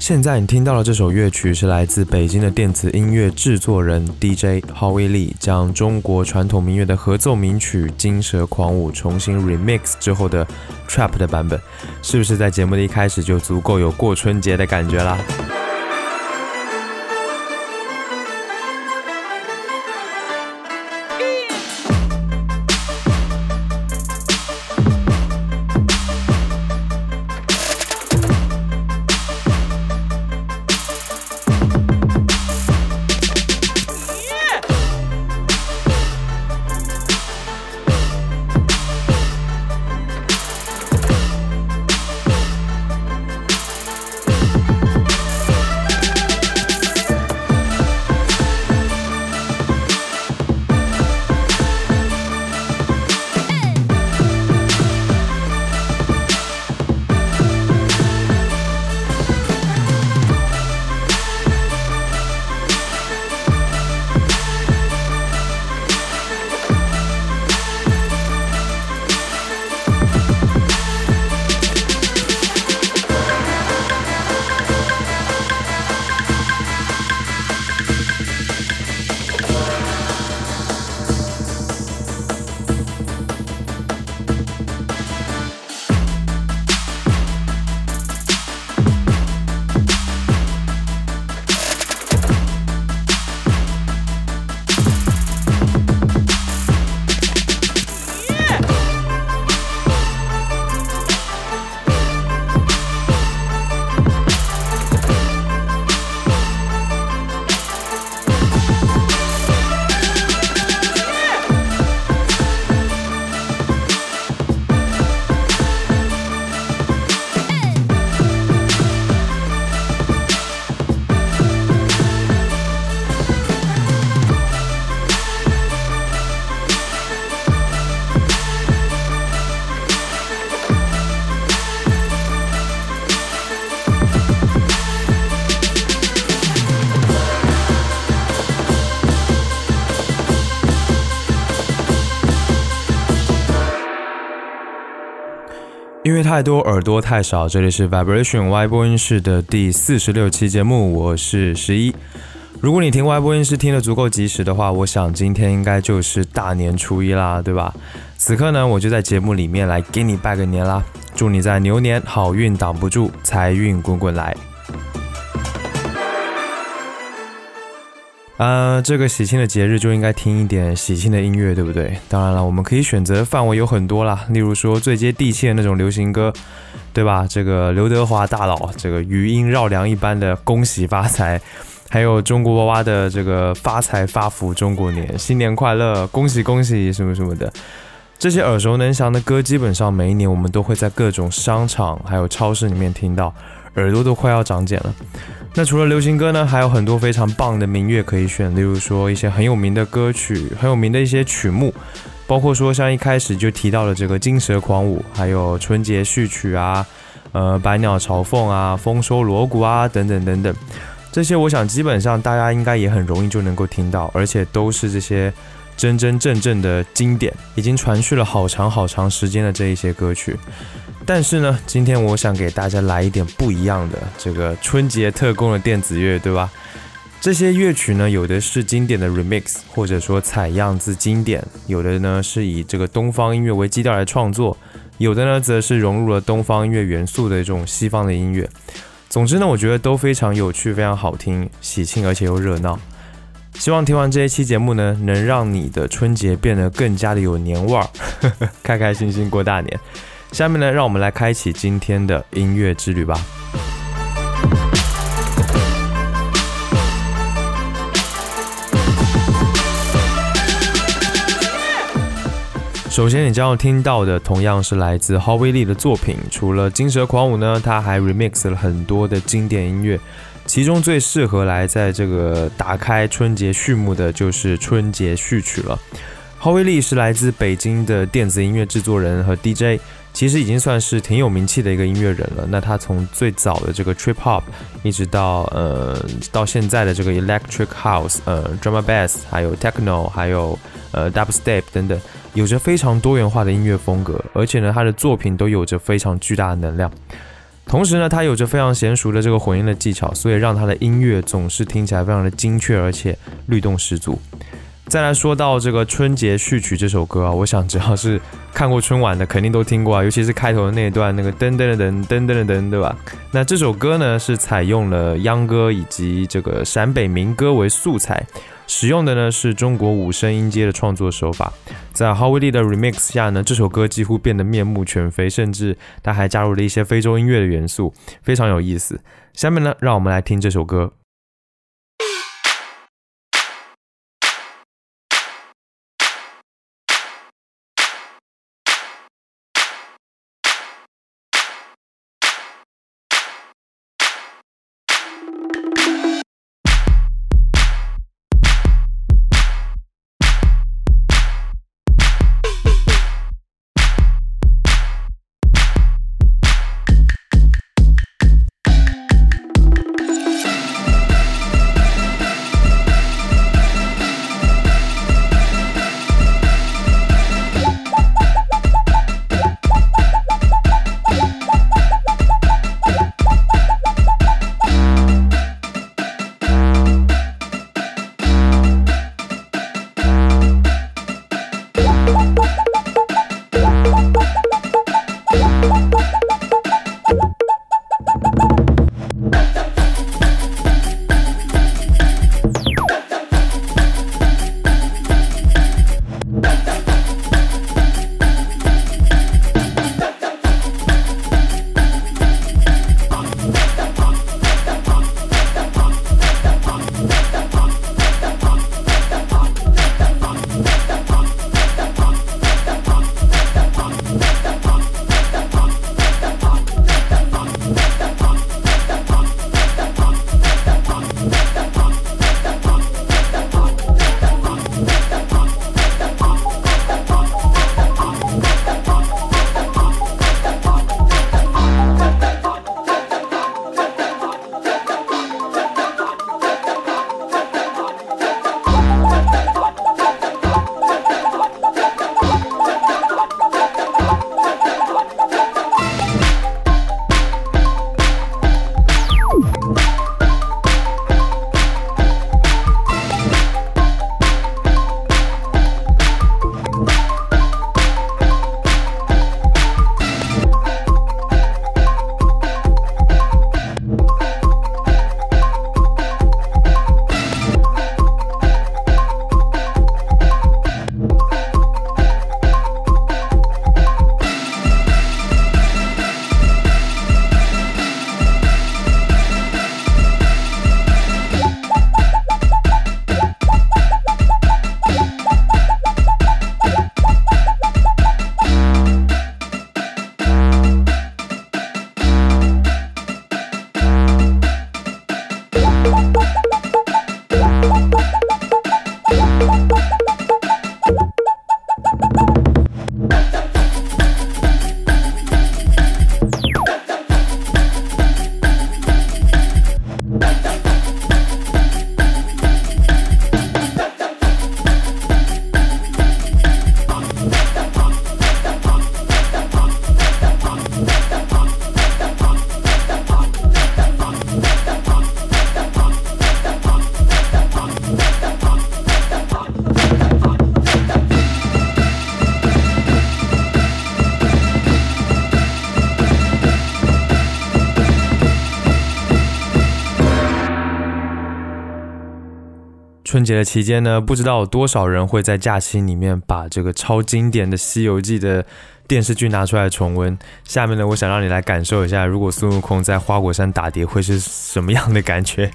现在你听到的这首乐曲是来自北京的电子音乐制作人 DJ Howie Lee，将中国传统民乐的合奏名曲《金蛇狂舞》重新 remix 之后的 trap 的版本，是不是在节目的一开始就足够有过春节的感觉啦？因为太多耳朵太少，这里是 Vibration Y 播音室的第四十六期节目，我是十一。如果你听 Y 播音室听得足够及时的话，我想今天应该就是大年初一啦，对吧？此刻呢，我就在节目里面来给你拜个年啦，祝你在牛年好运挡不住，财运滚滚来。呃，这个喜庆的节日就应该听一点喜庆的音乐，对不对？当然了，我们可以选择范围有很多啦，例如说最接地气的那种流行歌，对吧？这个刘德华大佬，这个余音绕梁一般的恭喜发财，还有中国娃娃的这个发财发福中国年，新年快乐，恭喜恭喜什么什么的，这些耳熟能详的歌，基本上每一年我们都会在各种商场还有超市里面听到，耳朵都快要长茧了。那除了流行歌呢，还有很多非常棒的民乐可以选，例如说一些很有名的歌曲，很有名的一些曲目，包括说像一开始就提到了这个《金蛇狂舞》，还有春节序曲啊，呃，百鸟朝凤啊，丰收锣鼓啊，等等等等，这些我想基本上大家应该也很容易就能够听到，而且都是这些真真正正的经典，已经传续了好长好长时间的这一些歌曲。但是呢，今天我想给大家来一点不一样的，这个春节特供的电子乐，对吧？这些乐曲呢，有的是经典的 remix，或者说采样自经典；有的呢是以这个东方音乐为基调来创作；有的呢则是融入了东方音乐元素的这种西方的音乐。总之呢，我觉得都非常有趣，非常好听，喜庆而且又热闹。希望听完这一期节目呢，能让你的春节变得更加的有年味儿，开开心心过大年。下面呢，让我们来开启今天的音乐之旅吧。首先，你将要听到的同样是来自 Howie Lee 的作品。除了《金蛇狂舞》呢，他还 remix 了很多的经典音乐，其中最适合来在这个打开春节序幕的就是春节序曲了。Howie Lee 是来自北京的电子音乐制作人和 DJ。其实已经算是挺有名气的一个音乐人了。那他从最早的这个 trip hop，一直到呃到现在的这个 electric house，呃 drama bass，还有 techno，还有呃 dubstep 等等，有着非常多元化的音乐风格。而且呢，他的作品都有着非常巨大的能量。同时呢，他有着非常娴熟的这个混音的技巧，所以让他的音乐总是听起来非常的精确，而且律动十足。再来说到这个春节序曲这首歌啊，我想只要是看过春晚的，肯定都听过啊，尤其是开头的那一段那个噔噔噔噔噔噔噔，对吧？那这首歌呢是采用了秧歌以及这个陕北民歌为素材，使用的呢是中国五声音阶的创作手法。在 Howie 的 remix 下呢，这首歌几乎变得面目全非，甚至它还加入了一些非洲音乐的元素，非常有意思。下面呢，让我们来听这首歌。期间呢，不知道有多少人会在假期里面把这个超经典的《西游记》的电视剧拿出来重温。下面呢，我想让你来感受一下，如果孙悟空在花果山打碟会是什么样的感觉。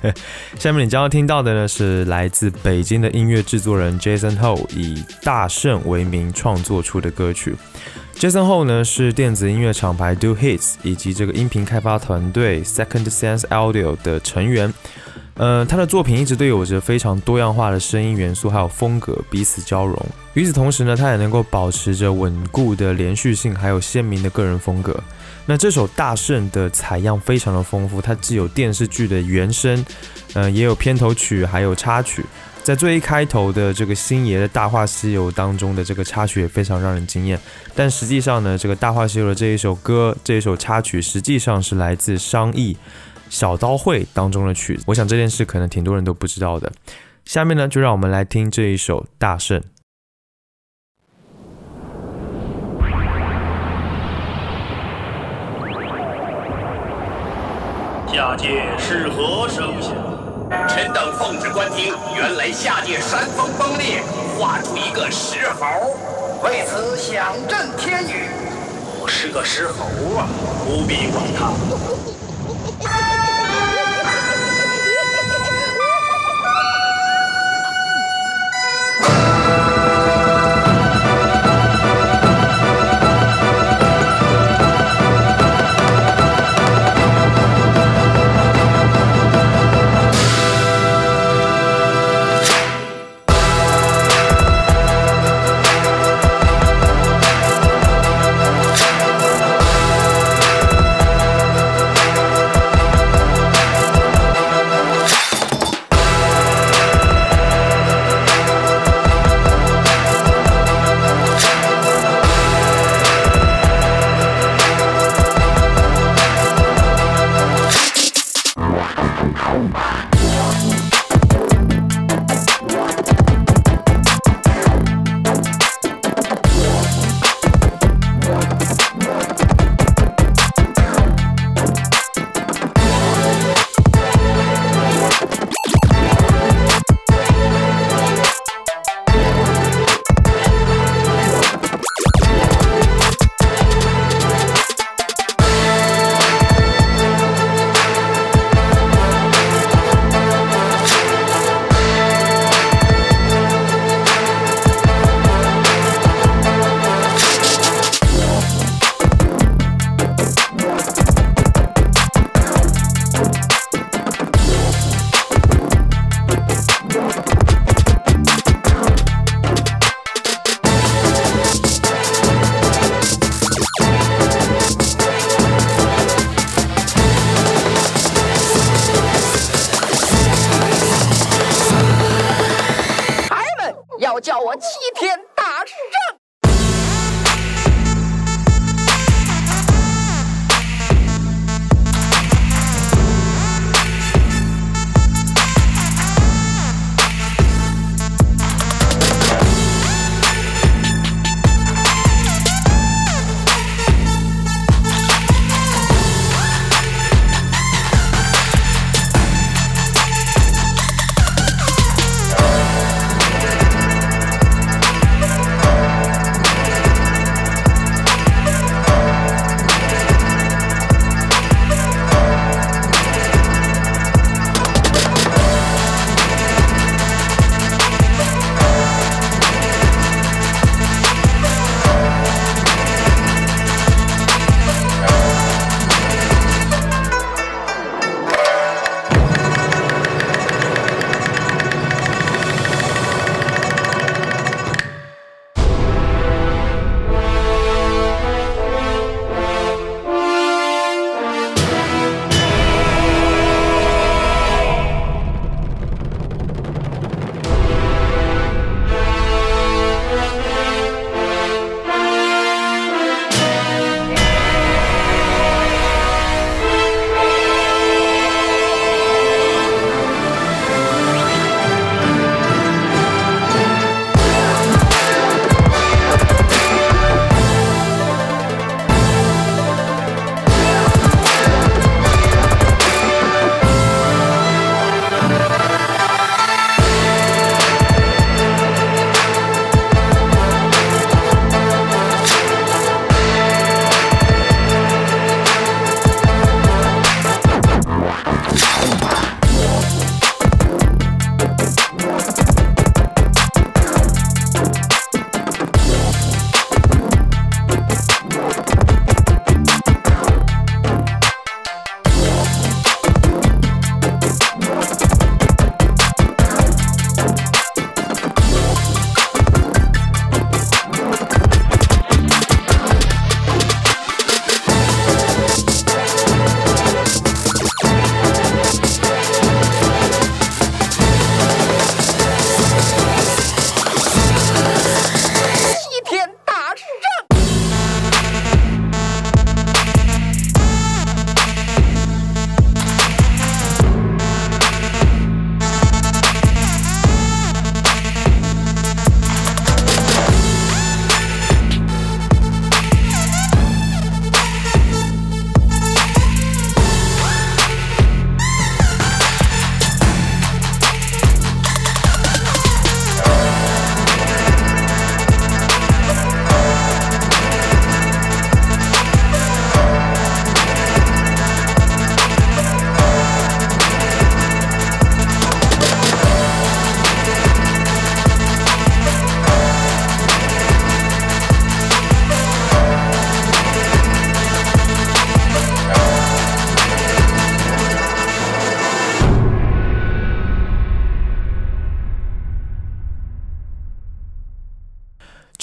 下面你将要听到的呢，是来自北京的音乐制作人 Jason Ho 以大圣为名创作出的歌曲。Jason Ho 呢是电子音乐厂牌 Do Hits 以及这个音频开发团队 Second Sense Audio 的成员。呃，他的作品一直都有着非常多样化的声音元素，还有风格彼此交融。与此同时呢，他也能够保持着稳固的连续性，还有鲜明的个人风格。那这首《大圣》的采样非常的丰富，它既有电视剧的原声，呃，也有片头曲，还有插曲。在最一开头的这个星爷的《大话西游》当中的这个插曲也非常让人惊艳，但实际上呢，这个《大话西游》的这一首歌，这一首插曲实际上是来自商议《小刀会》当中的曲子。我想这件事可能挺多人都不知道的。下面呢，就让我们来听这一首《大圣》。下界是何声响？臣等奉旨观听，原来下界山峰崩裂，化出一个石猴，为此响震天宇。我，是个石猴啊，不必管他。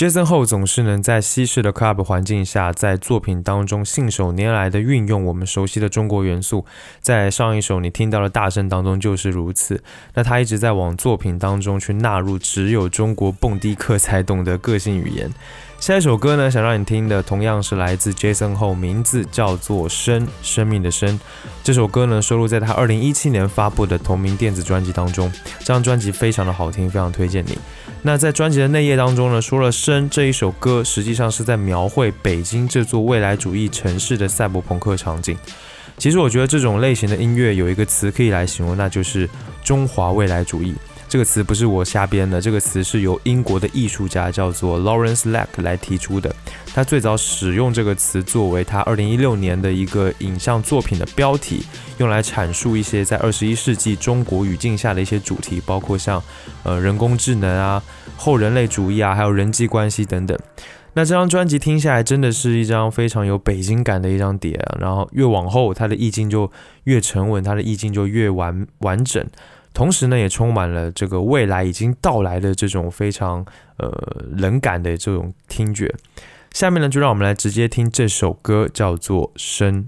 Jason Ho 总是能在西式的 club 环境下，在作品当中信手拈来的运用我们熟悉的中国元素，在上一首你听到的大声当中就是如此。那他一直在往作品当中去纳入只有中国蹦迪客才懂的个性语言。下一首歌呢，想让你听的同样是来自 Jason 后，名字叫做《生》，生命的生。这首歌呢，收录在他二零一七年发布的同名电子专辑当中。这张专辑非常的好听，非常推荐你。那在专辑的内页当中呢，说了《生》这一首歌，实际上是在描绘北京这座未来主义城市的赛博朋克场景。其实我觉得这种类型的音乐有一个词可以来形容，那就是中华未来主义。这个词不是我瞎编的，这个词是由英国的艺术家叫做 Lawrence Lack 来提出的。他最早使用这个词作为他2016年的一个影像作品的标题，用来阐述一些在21世纪中国语境下的一些主题，包括像呃人工智能啊、后人类主义啊，还有人际关系等等。那这张专辑听下来，真的是一张非常有北京感的一张碟啊。然后越往后，它的意境就越沉稳，它的意境就越完完整。同时呢，也充满了这个未来已经到来的这种非常呃冷感的这种听觉。下面呢，就让我们来直接听这首歌，叫做《生》。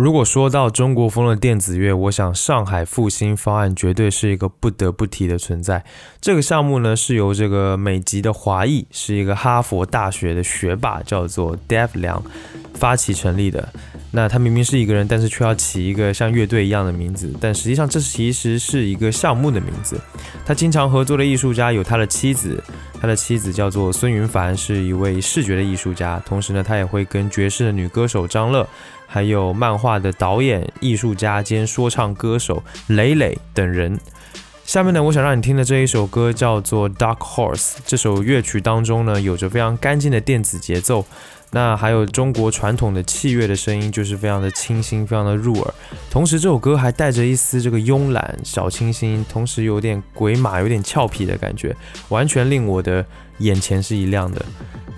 如果说到中国风的电子乐，我想上海复兴方案绝对是一个不得不提的存在。这个项目呢是由这个美籍的华裔，是一个哈佛大学的学霸，叫做 Dev 梁发起成立的。那他明明是一个人，但是却要起一个像乐队一样的名字，但实际上这其实是一个项目的名字。他经常合作的艺术家有他的妻子，他的妻子叫做孙云凡，是一位视觉的艺术家，同时呢，他也会跟爵士的女歌手张乐。还有漫画的导演、艺术家兼说唱歌手磊磊等人。下面呢，我想让你听的这一首歌叫做《Dark Horse》。这首乐曲当中呢，有着非常干净的电子节奏，那还有中国传统的器乐的声音，就是非常的清新，非常的入耳。同时，这首歌还带着一丝这个慵懒、小清新，同时有点鬼马、有点俏皮的感觉，完全令我的眼前是一亮的。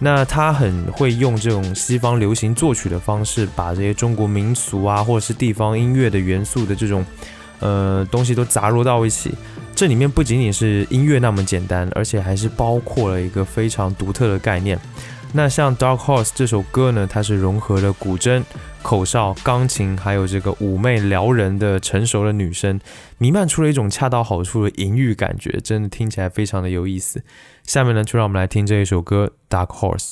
那他很会用这种西方流行作曲的方式，把这些中国民俗啊，或者是地方音乐的元素的这种，呃，东西都杂糅到一起。这里面不仅仅是音乐那么简单，而且还是包括了一个非常独特的概念。那像《Dark Horse》这首歌呢，它是融合了古筝。口哨、钢琴，还有这个妩媚撩人的成熟的女声，弥漫出了一种恰到好处的淫欲感觉，真的听起来非常的有意思。下面呢，就让我们来听这一首歌《Dark Horse》。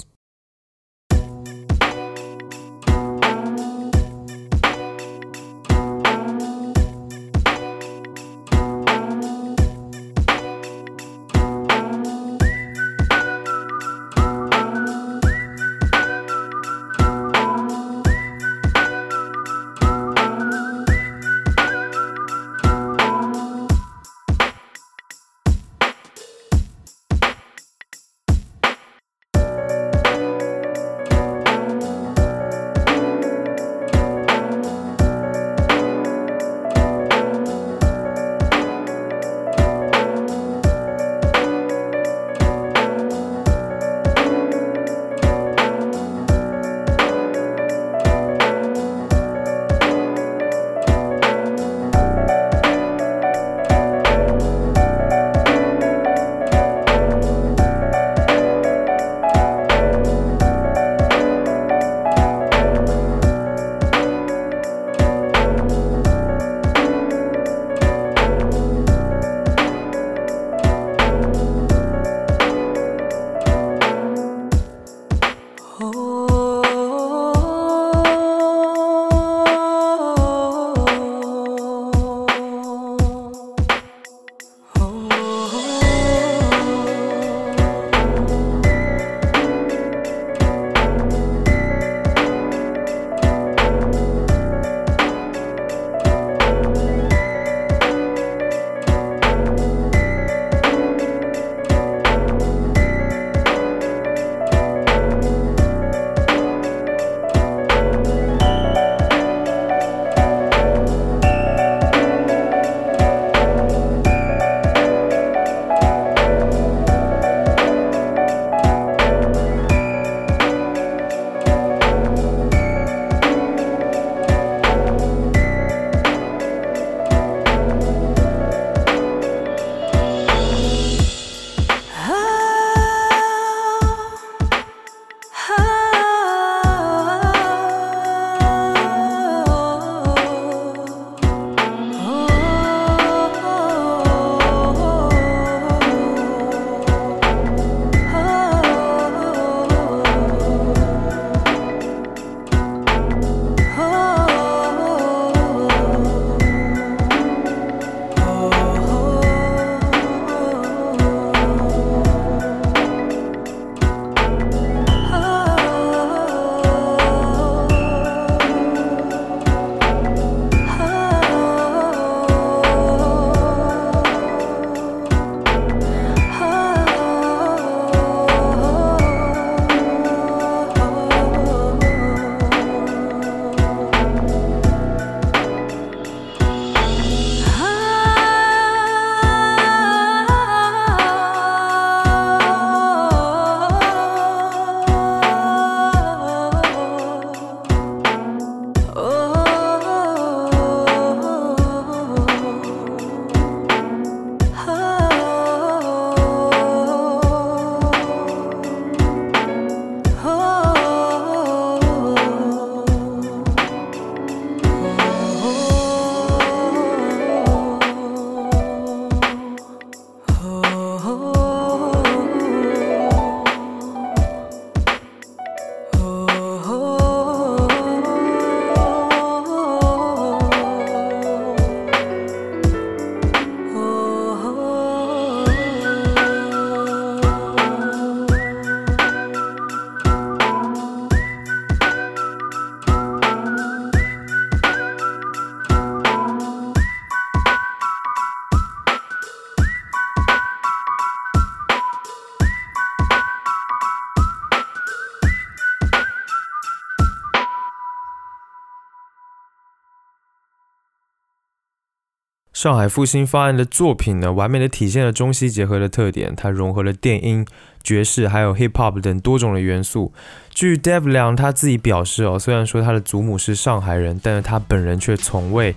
上海复兴方案的作品呢，完美的体现了中西结合的特点。它融合了电音、爵士还有 hip hop 等多种的元素。据 Dev 梁他自己表示哦，虽然说他的祖母是上海人，但是他本人却从未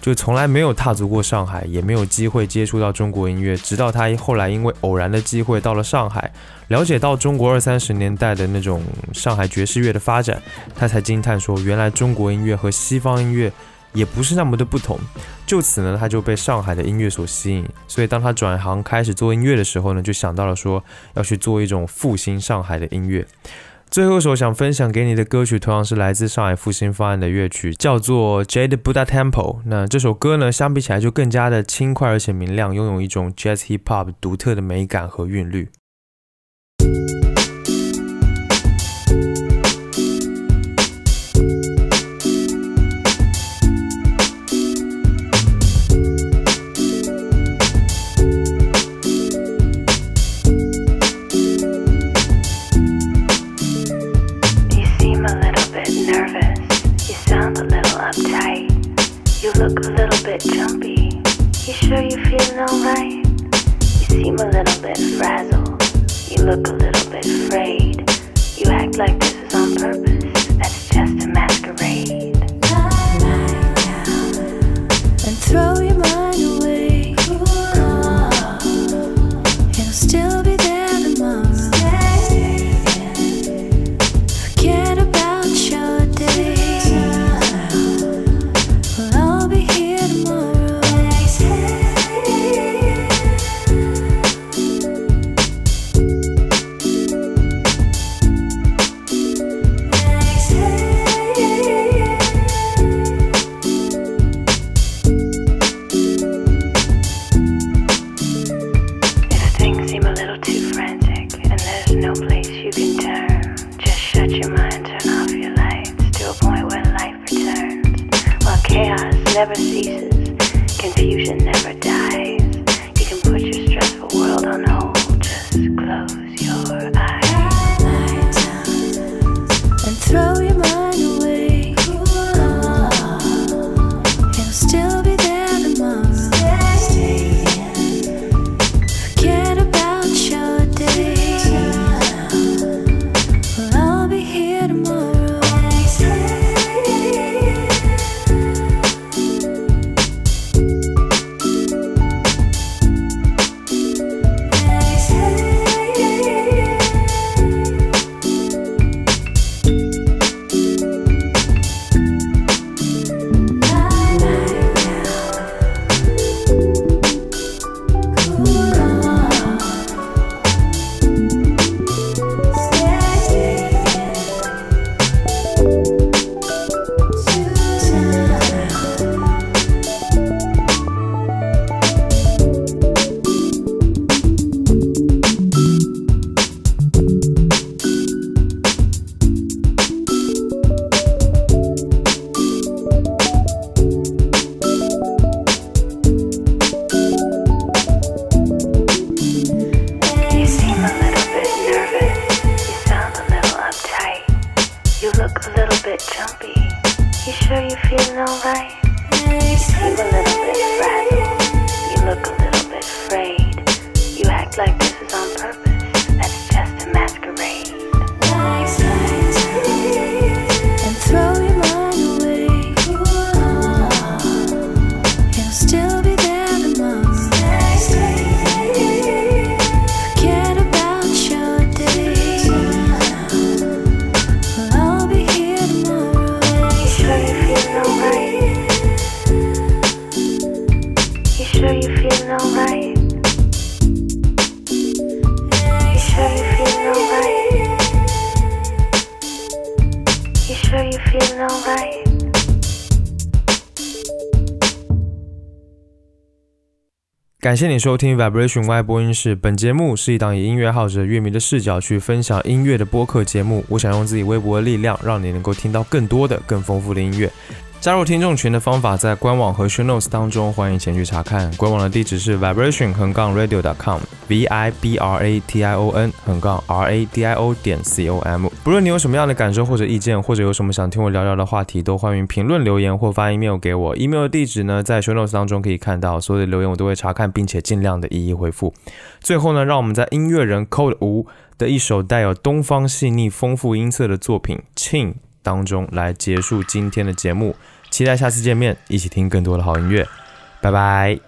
就从来没有踏足过上海，也没有机会接触到中国音乐。直到他后来因为偶然的机会到了上海，了解到中国二三十年代的那种上海爵士乐的发展，他才惊叹说，原来中国音乐和西方音乐。也不是那么的不同，就此呢，他就被上海的音乐所吸引。所以当他转行开始做音乐的时候呢，就想到了说要去做一种复兴上海的音乐。最后一首想分享给你的歌曲，同样是来自上海复兴方案的乐曲，叫做 Jade Buddha Temple。那这首歌呢，相比起来就更加的轻快而且明亮，拥有一种 Jazz Hip Hop 独特的美感和韵律。ceases, confusion never dies. 谢你收听 Vibration Y 播音室。本节目是一档以音乐爱好者、乐迷的视角去分享音乐的播客节目。我想用自己微薄的力量，让你能够听到更多的、更丰富的音乐。加入听众群的方法在官网和 show notes 当中，欢迎前去查看。官网的地址是 vibration 横杠 radio.com，v i b r a t i o n 横杠 r a d i o 点 c o m。不论你有什么样的感受或者意见，或者有什么想听我聊聊的话题，都欢迎评论留言或发 email 给我。email 的地址呢，在 show notes 当中可以看到。所有的留言我都会查看，并且尽量的一一回复。最后呢，让我们在音乐人 Code 五的一首带有东方细腻丰富音色的作品《庆》当中来结束今天的节目。期待下次见面，一起听更多的好音乐，拜拜。